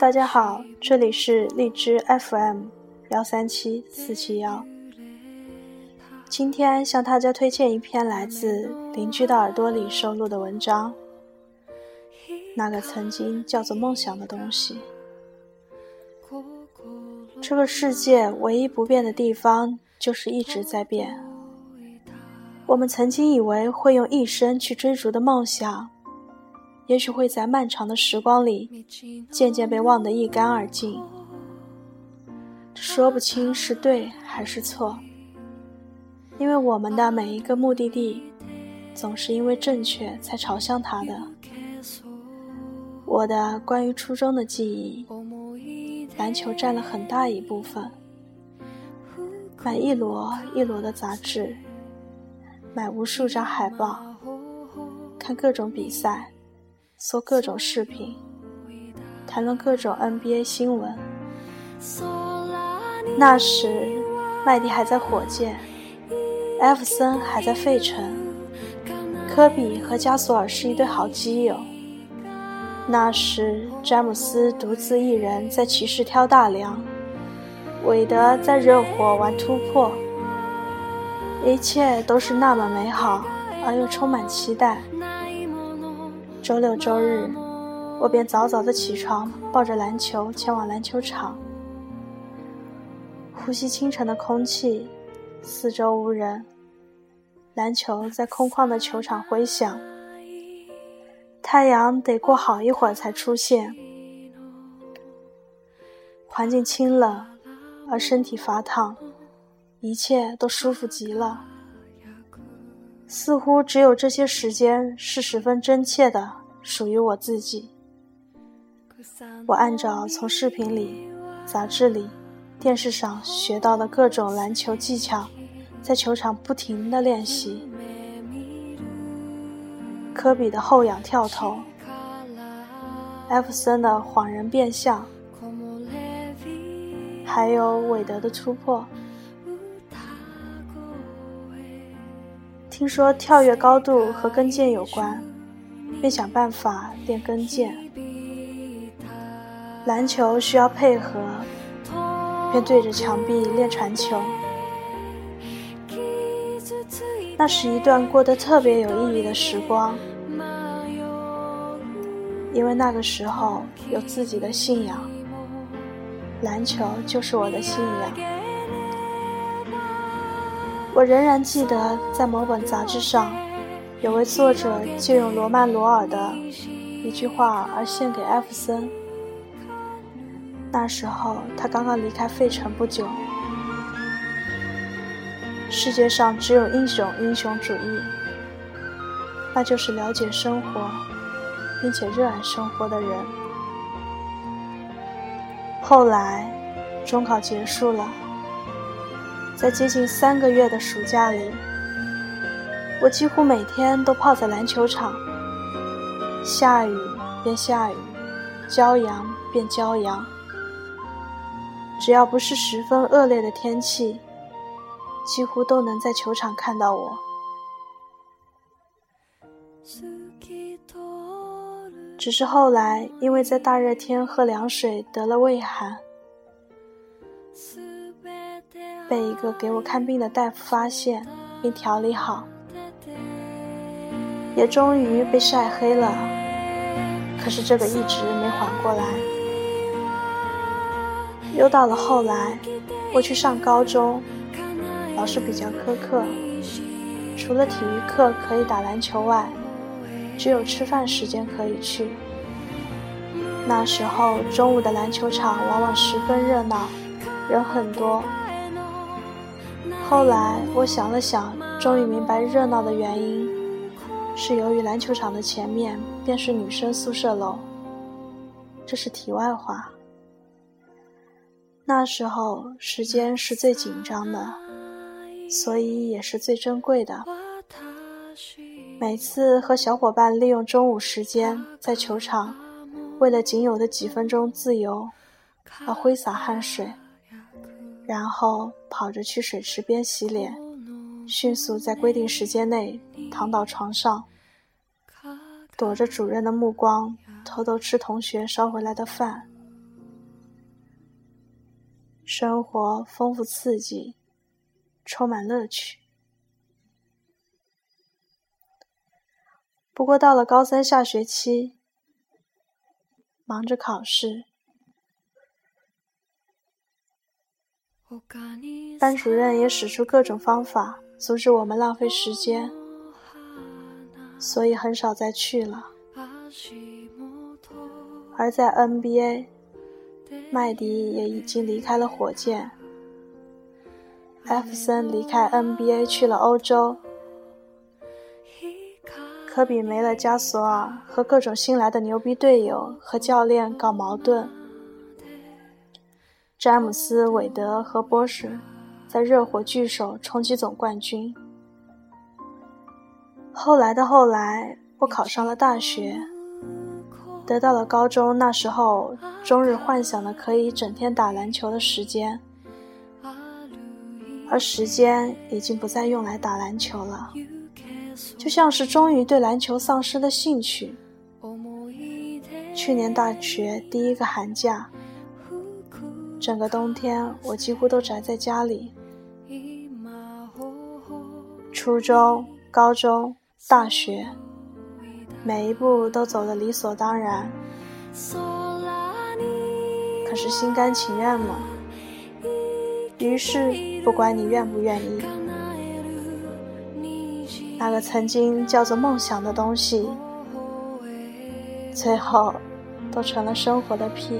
大家好，这里是荔枝 FM 幺三七四七幺。今天向大家推荐一篇来自邻居的耳朵里收录的文章。那个曾经叫做梦想的东西。这个世界唯一不变的地方，就是一直在变。我们曾经以为会用一生去追逐的梦想。也许会在漫长的时光里，渐渐被忘得一干二净。说不清是对还是错，因为我们的每一个目的地，总是因为正确才朝向它的。我的关于初中的记忆，篮球占了很大一部分。买一摞一摞的杂志，买无数张海报，看各种比赛。搜各种视频，谈论各种 NBA 新闻。那时，麦迪还在火箭，艾弗森还在费城，科比和加索尔是一对好基友。那时，詹姆斯独自一人在骑士挑大梁，韦德在热火玩突破。一切都是那么美好，而又充满期待。周六周日，我便早早的起床，抱着篮球前往篮球场，呼吸清晨的空气，四周无人，篮球在空旷的球场回响，太阳得过好一会儿才出现，环境清冷，而身体发烫，一切都舒服极了。似乎只有这些时间是十分真切的，属于我自己。我按照从视频里、杂志里、电视上学到的各种篮球技巧，在球场不停地练习。科比的后仰跳投，艾弗森的晃人变向，还有韦德的突破。听说跳跃高度和跟腱有关，便想办法练跟腱。篮球需要配合，便对着墙壁练传球。那是一段过得特别有意义的时光，因为那个时候有自己的信仰，篮球就是我的信仰。我仍然记得，在某本杂志上，有位作者借用罗曼·罗尔的一句话而献给艾弗森。那时候他刚刚离开费城不久。世界上只有一种英雄主义，那就是了解生活，并且热爱生活的人。后来，中考结束了。在接近三个月的暑假里，我几乎每天都泡在篮球场。下雨便下雨，骄阳便骄阳。只要不是十分恶劣的天气，几乎都能在球场看到我。只是后来，因为在大热天喝凉水得了胃寒。被一个给我看病的大夫发现并调理好，也终于被晒黑了。可是这个一直没缓过来。又到了后来，我去上高中，老师比较苛刻，除了体育课可以打篮球外，只有吃饭时间可以去。那时候中午的篮球场往往十分热闹，人很多。后来我想了想，终于明白热闹的原因，是由于篮球场的前面便是女生宿舍楼。这是题外话。那时候时间是最紧张的，所以也是最珍贵的。每次和小伙伴利用中午时间在球场，为了仅有的几分钟自由而挥洒汗水。然后跑着去水池边洗脸，迅速在规定时间内躺到床上，躲着主任的目光，偷偷吃同学捎回来的饭。生活丰富刺激，充满乐趣。不过到了高三下学期，忙着考试，班主任也使出各种方法阻止我们浪费时间，所以很少再去了。而在 NBA。麦迪也已经离开了火箭，艾弗森离开 NBA 去了欧洲，科比没了加索尔，和各种新来的牛逼队友和教练搞矛盾。詹姆斯、韦德和波什在热火聚首冲击总冠军。后来的后来，我考上了大学。得到了高中那时候终日幻想的可以整天打篮球的时间，而时间已经不再用来打篮球了，就像是终于对篮球丧失了兴趣。去年大学第一个寒假，整个冬天我几乎都宅在家里。初中、高中、大学。每一步都走得理所当然，可是心甘情愿吗？于是，不管你愿不愿意，那个曾经叫做梦想的东西，最后都成了生活的屁。